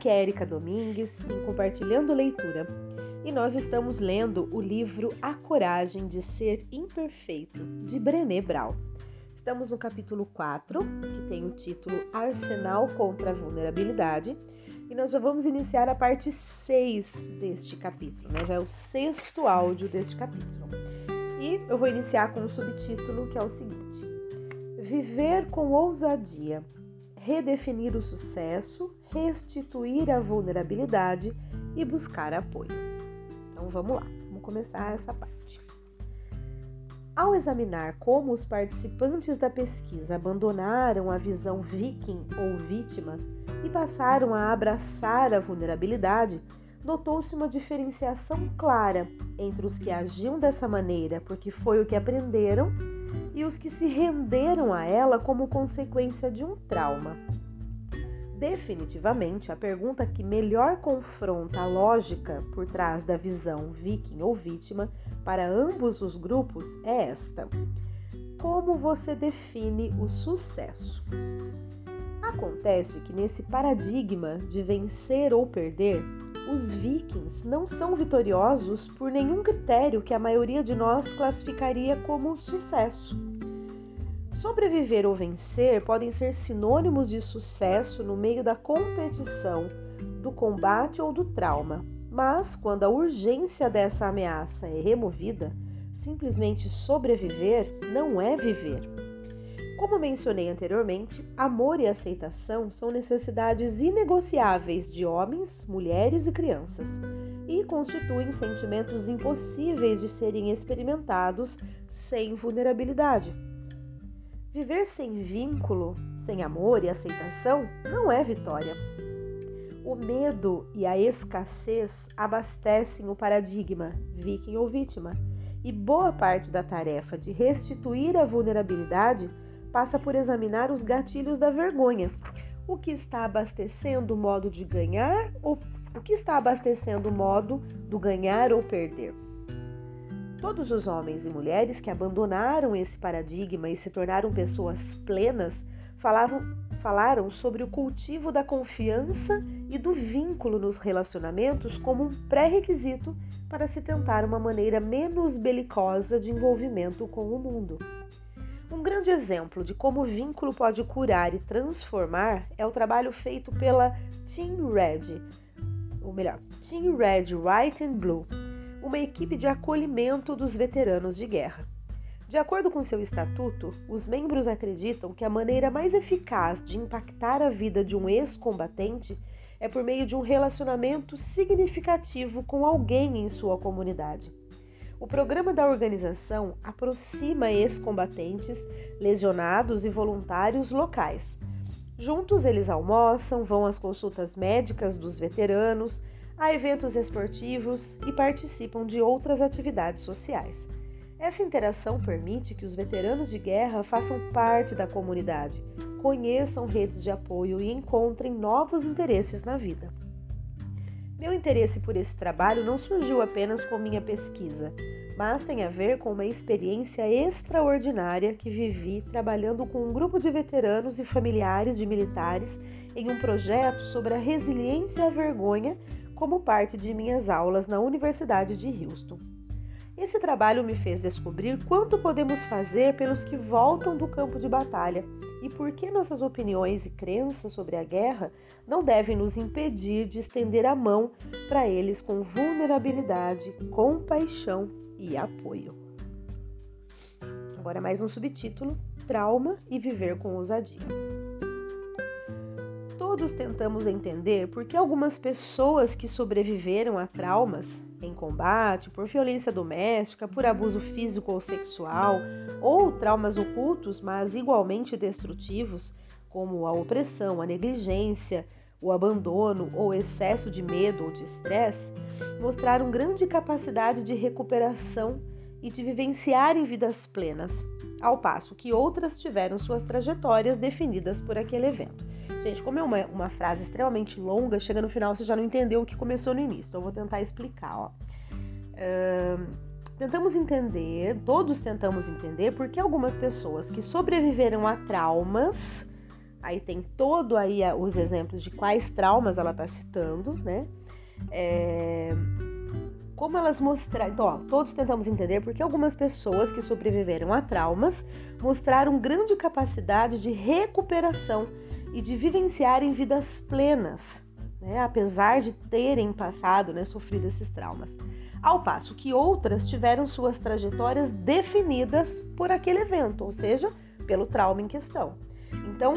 aqui é Erika Domingues em Compartilhando Leitura e nós estamos lendo o livro A Coragem de Ser Imperfeito, de Brené Brown. Estamos no capítulo 4, que tem o título Arsenal contra a Vulnerabilidade, e nós já vamos iniciar a parte 6 deste capítulo, né? já é o sexto áudio deste capítulo. E eu vou iniciar com o subtítulo que é o seguinte: Viver com ousadia redefinir o sucesso, restituir a vulnerabilidade e buscar apoio. Então vamos lá, vamos começar essa parte. Ao examinar como os participantes da pesquisa abandonaram a visão viking ou vítima e passaram a abraçar a vulnerabilidade, notou-se uma diferenciação clara entre os que agiam dessa maneira porque foi o que aprenderam e os que se renderam a ela como consequência de um trauma. Definitivamente, a pergunta que melhor confronta a lógica por trás da visão viking ou vítima para ambos os grupos é esta: Como você define o sucesso? Acontece que nesse paradigma de vencer ou perder, os vikings não são vitoriosos por nenhum critério que a maioria de nós classificaria como sucesso. Sobreviver ou vencer podem ser sinônimos de sucesso no meio da competição, do combate ou do trauma, mas quando a urgência dessa ameaça é removida, simplesmente sobreviver não é viver. Como mencionei anteriormente, amor e aceitação são necessidades inegociáveis de homens, mulheres e crianças e constituem sentimentos impossíveis de serem experimentados sem vulnerabilidade. Viver sem vínculo, sem amor e aceitação não é vitória. O medo e a escassez abastecem o paradigma viking ou vítima, e boa parte da tarefa de restituir a vulnerabilidade passa por examinar os gatilhos da vergonha. O que está abastecendo o modo de ganhar ou o que está abastecendo o modo do ganhar ou perder? Todos os homens e mulheres que abandonaram esse paradigma e se tornaram pessoas plenas falavam, falaram sobre o cultivo da confiança e do vínculo nos relacionamentos como um pré-requisito para se tentar uma maneira menos belicosa de envolvimento com o mundo. Um grande exemplo de como o vínculo pode curar e transformar é o trabalho feito pela Team Red, ou melhor, Team Red White and Blue, uma equipe de acolhimento dos veteranos de guerra. De acordo com seu estatuto, os membros acreditam que a maneira mais eficaz de impactar a vida de um ex-combatente é por meio de um relacionamento significativo com alguém em sua comunidade. O programa da organização aproxima ex-combatentes, lesionados e voluntários locais. Juntos eles almoçam, vão às consultas médicas dos veteranos, a eventos esportivos e participam de outras atividades sociais. Essa interação permite que os veteranos de guerra façam parte da comunidade, conheçam redes de apoio e encontrem novos interesses na vida. Meu interesse por esse trabalho não surgiu apenas com minha pesquisa, mas tem a ver com uma experiência extraordinária que vivi trabalhando com um grupo de veteranos e familiares de militares em um projeto sobre a resiliência à vergonha como parte de minhas aulas na Universidade de Houston. Esse trabalho me fez descobrir quanto podemos fazer pelos que voltam do campo de batalha e por que nossas opiniões e crenças sobre a guerra não devem nos impedir de estender a mão para eles com vulnerabilidade, compaixão e apoio. Agora mais um subtítulo: Trauma e viver com ousadia. Todos tentamos entender por que algumas pessoas que sobreviveram a traumas em combate, por violência doméstica, por abuso físico ou sexual, ou traumas ocultos, mas igualmente destrutivos, como a opressão, a negligência, o abandono ou excesso de medo ou de estresse, mostraram grande capacidade de recuperação e de vivenciar em vidas plenas, ao passo que outras tiveram suas trajetórias definidas por aquele evento. Gente, como é uma, uma frase extremamente longa, chega no final você já não entendeu o que começou no início. Então eu vou tentar explicar. Ó. Uh, tentamos entender, todos tentamos entender, porque algumas pessoas que sobreviveram a traumas Aí tem todo aí os exemplos de quais traumas ela está citando, né? É, como elas mostraram. Então, ó, todos tentamos entender porque algumas pessoas que sobreviveram a traumas mostraram grande capacidade de recuperação e de vivenciarem vidas plenas, né, apesar de terem passado, né, sofrido esses traumas. Ao passo que outras tiveram suas trajetórias definidas por aquele evento, ou seja, pelo trauma em questão. Então,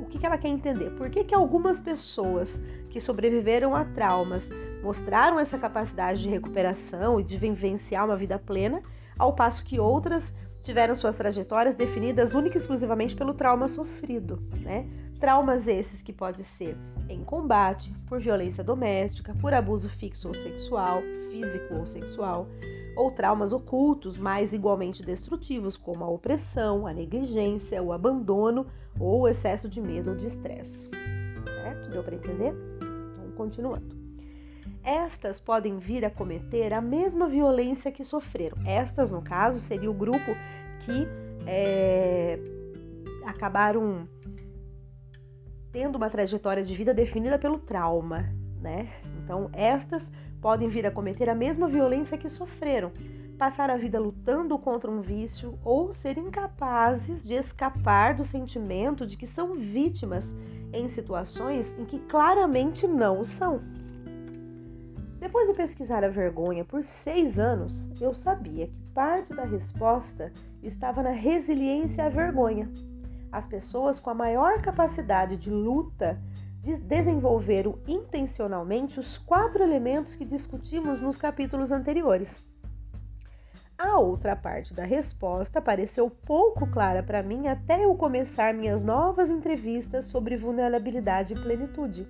o que ela quer entender? Por que, que algumas pessoas que sobreviveram a traumas mostraram essa capacidade de recuperação e de vivenciar uma vida plena, ao passo que outras tiveram suas trajetórias definidas única e exclusivamente pelo trauma sofrido, né? Traumas esses que pode ser em combate, por violência doméstica, por abuso fixo ou sexual, físico ou sexual, ou traumas ocultos, mais igualmente destrutivos, como a opressão, a negligência, o abandono ou o excesso de medo ou de estresse. Certo? Deu para entender? Então, continuando estas podem vir a cometer a mesma violência que sofreram. Estas, no caso, seria o grupo que é, acabaram tendo uma trajetória de vida definida pelo trauma, né? Então, estas podem vir a cometer a mesma violência que sofreram, passar a vida lutando contra um vício ou ser incapazes de escapar do sentimento de que são vítimas em situações em que claramente não o são. Depois de pesquisar a vergonha por seis anos, eu sabia que parte da resposta estava na resiliência à vergonha. As pessoas com a maior capacidade de luta de desenvolveram intencionalmente os quatro elementos que discutimos nos capítulos anteriores. A outra parte da resposta pareceu pouco clara para mim até eu começar minhas novas entrevistas sobre vulnerabilidade e plenitude.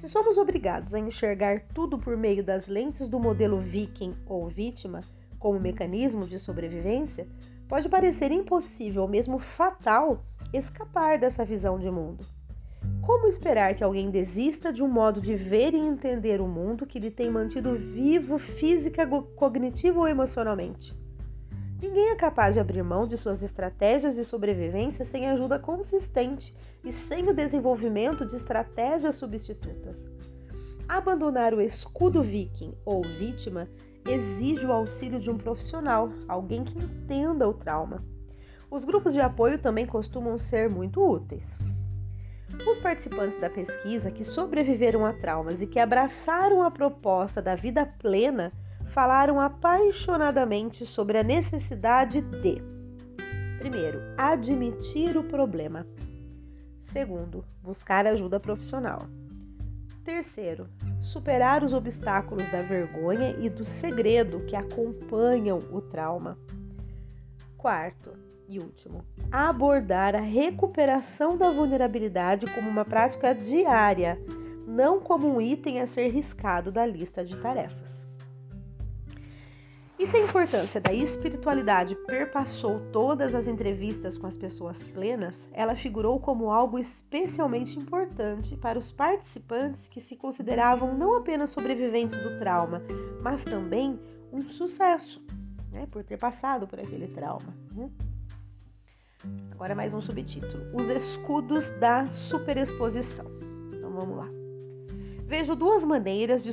Se somos obrigados a enxergar tudo por meio das lentes do modelo viking ou vítima, como mecanismo de sobrevivência, pode parecer impossível ou mesmo fatal escapar dessa visão de mundo. Como esperar que alguém desista de um modo de ver e entender o mundo que lhe tem mantido vivo física, cognitivo ou emocionalmente? Ninguém é capaz de abrir mão de suas estratégias de sobrevivência sem ajuda consistente e sem o desenvolvimento de estratégias substitutas. Abandonar o escudo viking ou vítima exige o auxílio de um profissional, alguém que entenda o trauma. Os grupos de apoio também costumam ser muito úteis. Os participantes da pesquisa que sobreviveram a traumas e que abraçaram a proposta da vida plena falaram apaixonadamente sobre a necessidade de, primeiro, admitir o problema. Segundo, buscar ajuda profissional. Terceiro, superar os obstáculos da vergonha e do segredo que acompanham o trauma. Quarto e último, abordar a recuperação da vulnerabilidade como uma prática diária, não como um item a ser riscado da lista de tarefas. E se a importância da espiritualidade perpassou todas as entrevistas com as pessoas plenas, ela figurou como algo especialmente importante para os participantes que se consideravam não apenas sobreviventes do trauma, mas também um sucesso, né, por ter passado por aquele trauma. Né? Agora mais um subtítulo: Os escudos da superexposição. Então vamos lá. Vejo duas maneiras de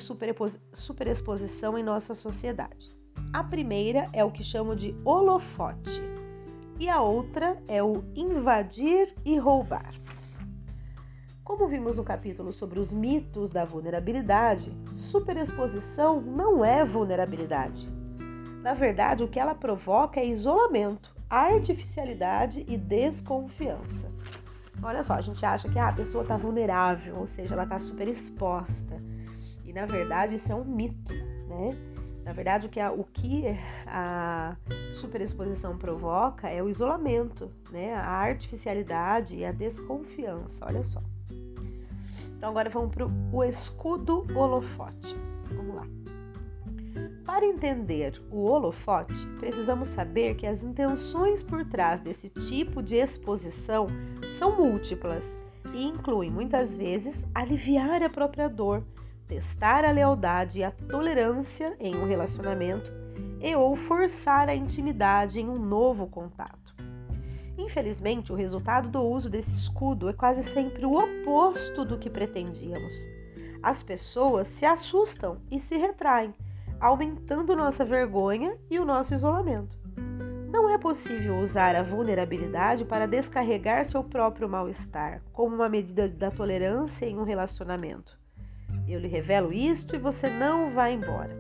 superexposição em nossa sociedade. A primeira é o que chamo de holofote e a outra é o invadir e roubar. Como vimos no capítulo sobre os mitos da vulnerabilidade, superexposição não é vulnerabilidade. Na verdade, o que ela provoca é isolamento, artificialidade e desconfiança. Olha só, a gente acha que ah, a pessoa está vulnerável, ou seja, ela está super exposta. E na verdade isso é um mito, né? Na verdade, o que a, o que a superexposição provoca é o isolamento, né? a artificialidade e a desconfiança. Olha só. Então, agora vamos para o escudo holofote. Vamos lá. Para entender o holofote, precisamos saber que as intenções por trás desse tipo de exposição são múltiplas e incluem muitas vezes aliviar a própria dor testar a lealdade e a tolerância em um relacionamento e ou forçar a intimidade em um novo contato. Infelizmente, o resultado do uso desse escudo é quase sempre o oposto do que pretendíamos. As pessoas se assustam e se retraem, aumentando nossa vergonha e o nosso isolamento. Não é possível usar a vulnerabilidade para descarregar seu próprio mal-estar, como uma medida da tolerância em um relacionamento. Eu lhe revelo isto e você não vai embora.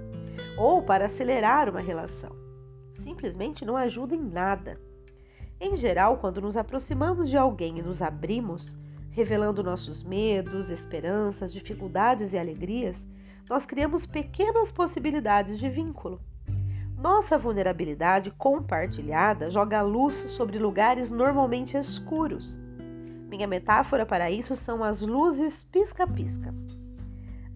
Ou para acelerar uma relação. Simplesmente não ajuda em nada. Em geral, quando nos aproximamos de alguém e nos abrimos, revelando nossos medos, esperanças, dificuldades e alegrias, nós criamos pequenas possibilidades de vínculo. Nossa vulnerabilidade compartilhada joga luz sobre lugares normalmente escuros. Minha metáfora para isso são as luzes pisca-pisca.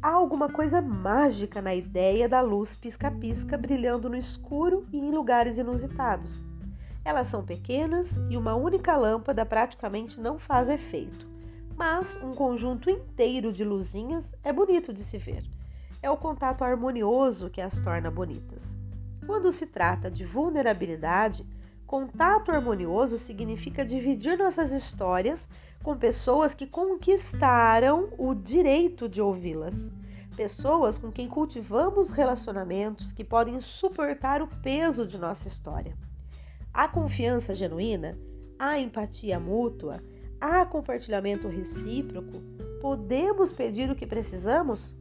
Há alguma coisa mágica na ideia da luz pisca-pisca brilhando no escuro e em lugares inusitados. Elas são pequenas e uma única lâmpada praticamente não faz efeito, mas um conjunto inteiro de luzinhas é bonito de se ver. É o contato harmonioso que as torna bonitas. Quando se trata de vulnerabilidade, contato harmonioso significa dividir nossas histórias com pessoas que conquistaram o direito de ouvi-las. Pessoas com quem cultivamos relacionamentos que podem suportar o peso de nossa história. Há confiança genuína, há empatia mútua, há compartilhamento recíproco. Podemos pedir o que precisamos?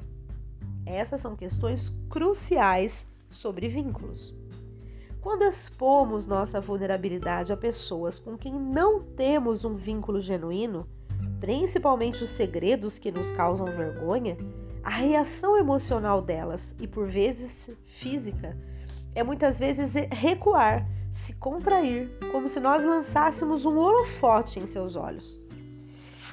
Essas são questões cruciais sobre vínculos. Quando expomos nossa vulnerabilidade a pessoas com quem não temos um vínculo genuíno, principalmente os segredos que nos causam vergonha, a reação emocional delas e por vezes física é muitas vezes recuar se contrair, como se nós lançássemos um holofote em seus olhos.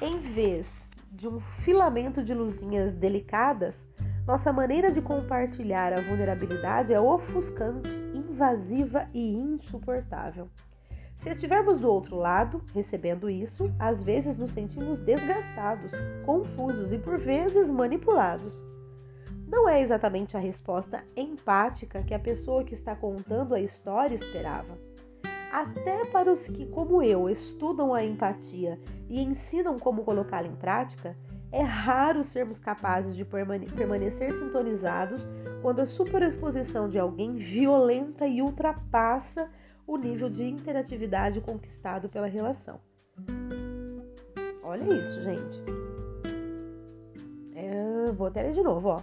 Em vez de um filamento de luzinhas delicadas, nossa maneira de compartilhar a vulnerabilidade é ofuscante, invasiva e insuportável. Se estivermos do outro lado, recebendo isso, às vezes nos sentimos desgastados, confusos e por vezes manipulados. Não é exatamente a resposta empática que a pessoa que está contando a história esperava. Até para os que, como eu, estudam a empatia e ensinam como colocá-la em prática, é raro sermos capazes de permanecer sintonizados quando a superexposição de alguém violenta e ultrapassa o nível de interatividade conquistado pela relação. Olha isso, gente. É, vou até ler de novo, ó.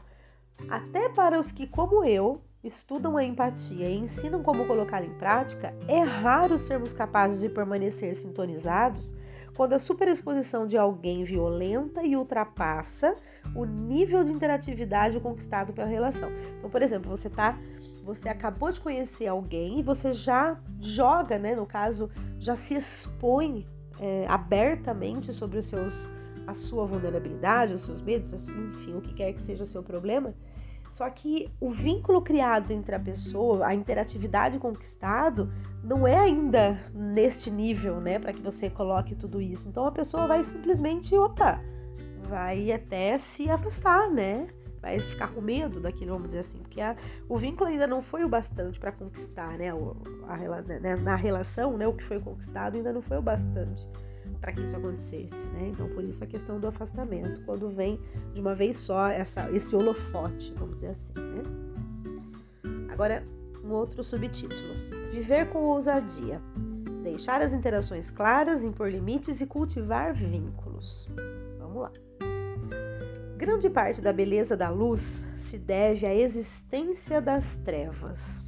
Até para os que, como eu, estudam a empatia e ensinam como colocá-la em prática, é raro sermos capazes de permanecer sintonizados quando a superexposição de alguém violenta e ultrapassa o nível de interatividade conquistado pela relação. Então, por exemplo, você tá você acabou de conhecer alguém e você já joga, né, no caso, já se expõe é, abertamente sobre os seus a sua vulnerabilidade, os seus medos, enfim, o que quer que seja o seu problema. Só que o vínculo criado entre a pessoa, a interatividade conquistado, não é ainda neste nível, né, para que você coloque tudo isso. Então a pessoa vai simplesmente, opa, vai até se afastar, né? Vai ficar com medo daquilo, vamos dizer assim, porque a, o vínculo ainda não foi o bastante para conquistar, né? A, a, né? Na relação, né? O que foi conquistado ainda não foi o bastante para que isso acontecesse, né? Então, por isso a questão do afastamento, quando vem de uma vez só essa, esse holofote, vamos dizer assim, né? Agora, um outro subtítulo: Viver com ousadia. Deixar as interações claras, impor limites e cultivar vínculos. Vamos lá. Grande parte da beleza da luz se deve à existência das trevas.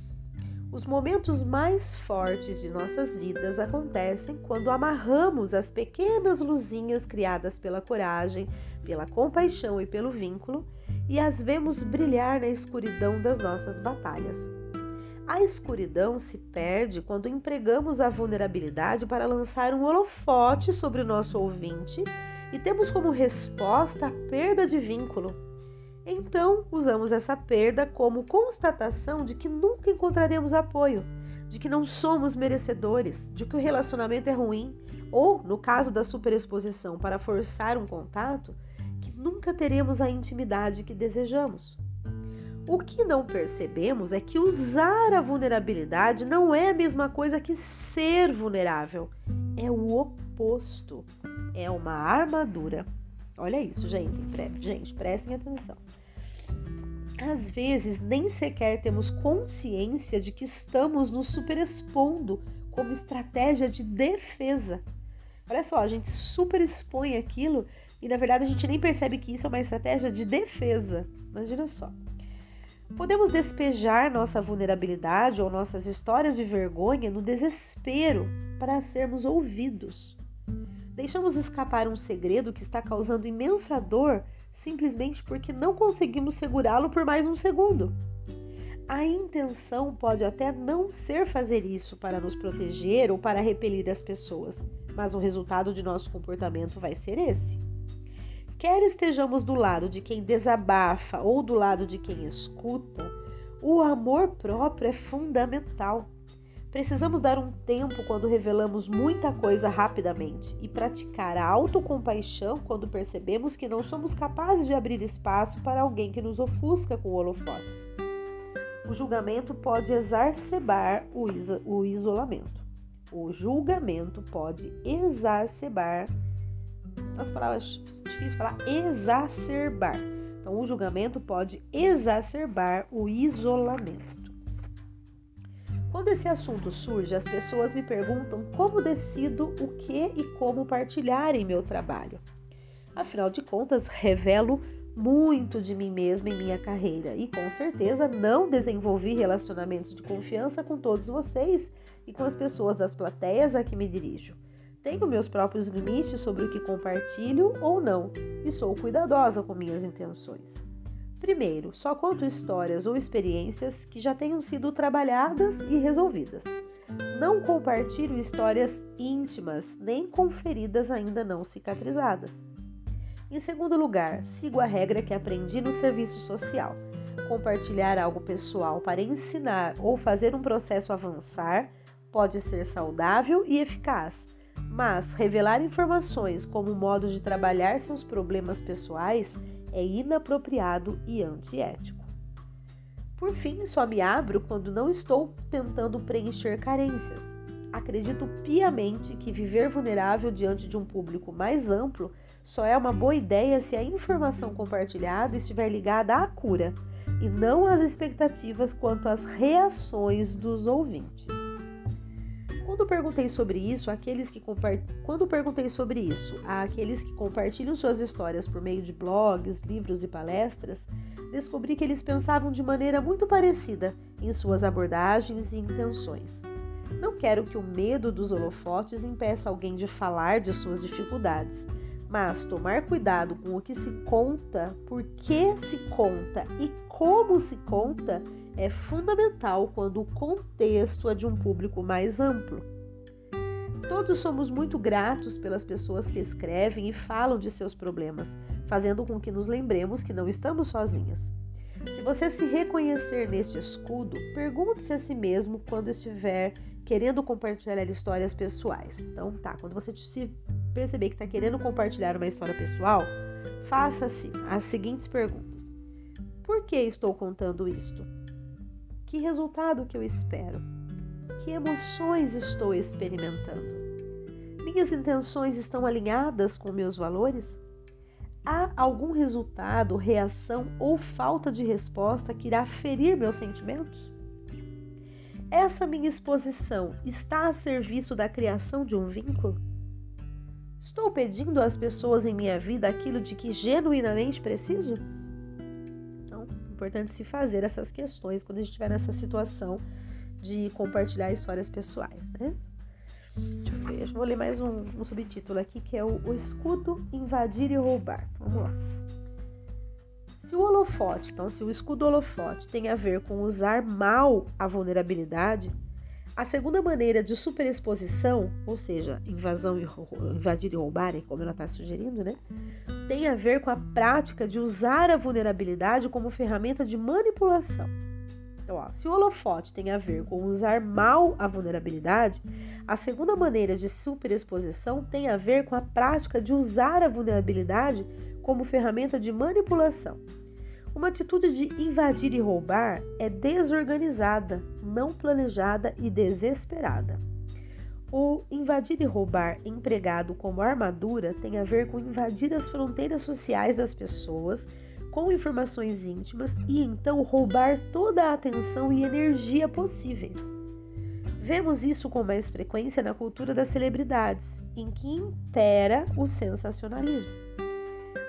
Os momentos mais fortes de nossas vidas acontecem quando amarramos as pequenas luzinhas criadas pela coragem, pela compaixão e pelo vínculo e as vemos brilhar na escuridão das nossas batalhas. A escuridão se perde quando empregamos a vulnerabilidade para lançar um holofote sobre o nosso ouvinte e temos como resposta a perda de vínculo então, usamos essa perda como constatação de que nunca encontraremos apoio, de que não somos merecedores, de que o relacionamento é ruim, ou, no caso da superexposição para forçar um contato, que nunca teremos a intimidade que desejamos. O que não percebemos é que usar a vulnerabilidade não é a mesma coisa que ser vulnerável. é o oposto, é uma armadura. Olha isso, gente, gente, prestem atenção. Às vezes nem sequer temos consciência de que estamos nos superexpondo como estratégia de defesa. Olha só, a gente superexpõe aquilo e na verdade a gente nem percebe que isso é uma estratégia de defesa. Imagina só. Podemos despejar nossa vulnerabilidade ou nossas histórias de vergonha no desespero para sermos ouvidos. Deixamos escapar um segredo que está causando imensa dor simplesmente porque não conseguimos segurá-lo por mais um segundo. A intenção pode até não ser fazer isso para nos proteger ou para repelir as pessoas, mas o resultado de nosso comportamento vai ser esse. Quer estejamos do lado de quem desabafa ou do lado de quem escuta, o amor próprio é fundamental. Precisamos dar um tempo quando revelamos muita coisa rapidamente e praticar a autocompaixão quando percebemos que não somos capazes de abrir espaço para alguém que nos ofusca com holofotes. O julgamento pode exacerbar o, iso o isolamento. O julgamento pode exacerbar as palavras difíceis falar exacerbar. Então, o julgamento pode exacerbar o isolamento. Quando esse assunto surge, as pessoas me perguntam como decido o que e como partilhar em meu trabalho. Afinal de contas, revelo muito de mim mesma em minha carreira e com certeza não desenvolvi relacionamentos de confiança com todos vocês e com as pessoas das plateias a que me dirijo. Tenho meus próprios limites sobre o que compartilho ou não e sou cuidadosa com minhas intenções. Primeiro, só conto histórias ou experiências que já tenham sido trabalhadas e resolvidas. Não compartilho histórias íntimas nem com feridas ainda não cicatrizadas. Em segundo lugar, sigo a regra que aprendi no serviço social. Compartilhar algo pessoal para ensinar ou fazer um processo avançar pode ser saudável e eficaz, mas revelar informações como modo de trabalhar seus problemas pessoais é inapropriado e antiético. Por fim, só me abro quando não estou tentando preencher carências. Acredito piamente que viver vulnerável diante de um público mais amplo só é uma boa ideia se a informação compartilhada estiver ligada à cura e não às expectativas quanto às reações dos ouvintes. Quando perguntei sobre isso, aqueles que compart... quando perguntei sobre isso àqueles que compartilham suas histórias por meio de blogs, livros e palestras, descobri que eles pensavam de maneira muito parecida em suas abordagens e intenções. Não quero que o medo dos holofotes impeça alguém de falar de suas dificuldades, mas tomar cuidado com o que se conta, por que se conta e como se conta é fundamental quando o contexto é de um público mais amplo. Todos somos muito gratos pelas pessoas que escrevem e falam de seus problemas, fazendo com que nos lembremos que não estamos sozinhas. Se você se reconhecer neste escudo, pergunte-se a si mesmo quando estiver querendo compartilhar histórias pessoais. Então, tá, quando você se perceber que está querendo compartilhar uma história pessoal, faça-se as seguintes perguntas: Por que estou contando isto? Que resultado que eu espero? Que emoções estou experimentando? Minhas intenções estão alinhadas com meus valores? Há algum resultado, reação ou falta de resposta que irá ferir meus sentimentos? Essa minha exposição está a serviço da criação de um vínculo? Estou pedindo às pessoas em minha vida aquilo de que genuinamente preciso? Importante se fazer essas questões quando a gente estiver nessa situação de compartilhar histórias pessoais, né? Deixa eu ver, vou ler mais um, um subtítulo aqui que é o, o escudo invadir e roubar. Vamos lá. Se o holofote, então, se o escudo holofote tem a ver com usar mal a vulnerabilidade, a segunda maneira de superexposição, ou seja, invasão e invadir e roubar, como ela está sugerindo, né, tem a ver com a prática de usar a vulnerabilidade como ferramenta de manipulação. Então, ó, se o holofote tem a ver com usar mal a vulnerabilidade, a segunda maneira de superexposição tem a ver com a prática de usar a vulnerabilidade como ferramenta de manipulação. Uma atitude de invadir e roubar é desorganizada, não planejada e desesperada. O invadir e roubar empregado como armadura tem a ver com invadir as fronteiras sociais das pessoas com informações íntimas e então roubar toda a atenção e energia possíveis. Vemos isso com mais frequência na cultura das celebridades, em que impera o sensacionalismo.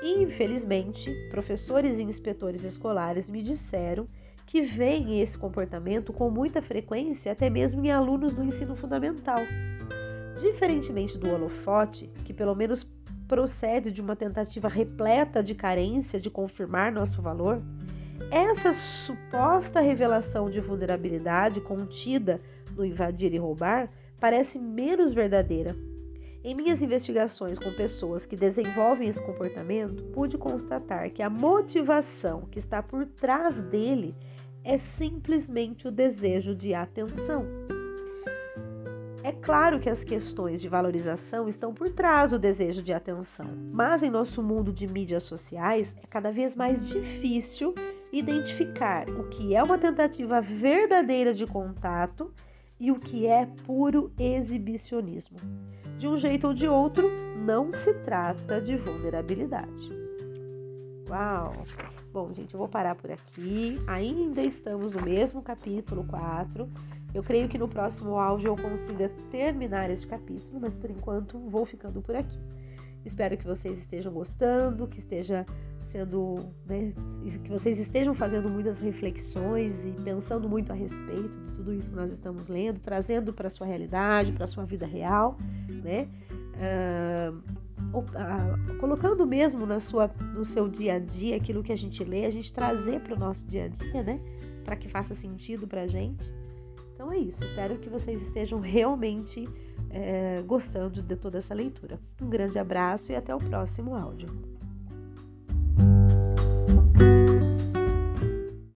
Infelizmente, professores e inspetores escolares me disseram que veem esse comportamento com muita frequência até mesmo em alunos do ensino fundamental. Diferentemente do holofote, que pelo menos procede de uma tentativa repleta de carência de confirmar nosso valor, essa suposta revelação de vulnerabilidade contida no invadir e roubar parece menos verdadeira. Em minhas investigações com pessoas que desenvolvem esse comportamento, pude constatar que a motivação que está por trás dele é simplesmente o desejo de atenção. É claro que as questões de valorização estão por trás do desejo de atenção, mas em nosso mundo de mídias sociais é cada vez mais difícil identificar o que é uma tentativa verdadeira de contato e o que é puro exibicionismo. De um jeito ou de outro, não se trata de vulnerabilidade. Uau! Bom, gente, eu vou parar por aqui. Ainda estamos no mesmo capítulo 4. Eu creio que no próximo áudio eu consiga terminar este capítulo, mas por enquanto vou ficando por aqui. Espero que vocês estejam gostando, que esteja sendo, né, que vocês estejam fazendo muitas reflexões e pensando muito a respeito de tudo isso que nós estamos lendo, trazendo para sua realidade, para sua vida real, né? Uh, colocando mesmo na sua, no seu dia a dia aquilo que a gente lê, a gente trazer para o nosso dia a dia, né? Para que faça sentido para a gente. Então é isso. Espero que vocês estejam realmente é, gostando de toda essa leitura. Um grande abraço e até o próximo áudio.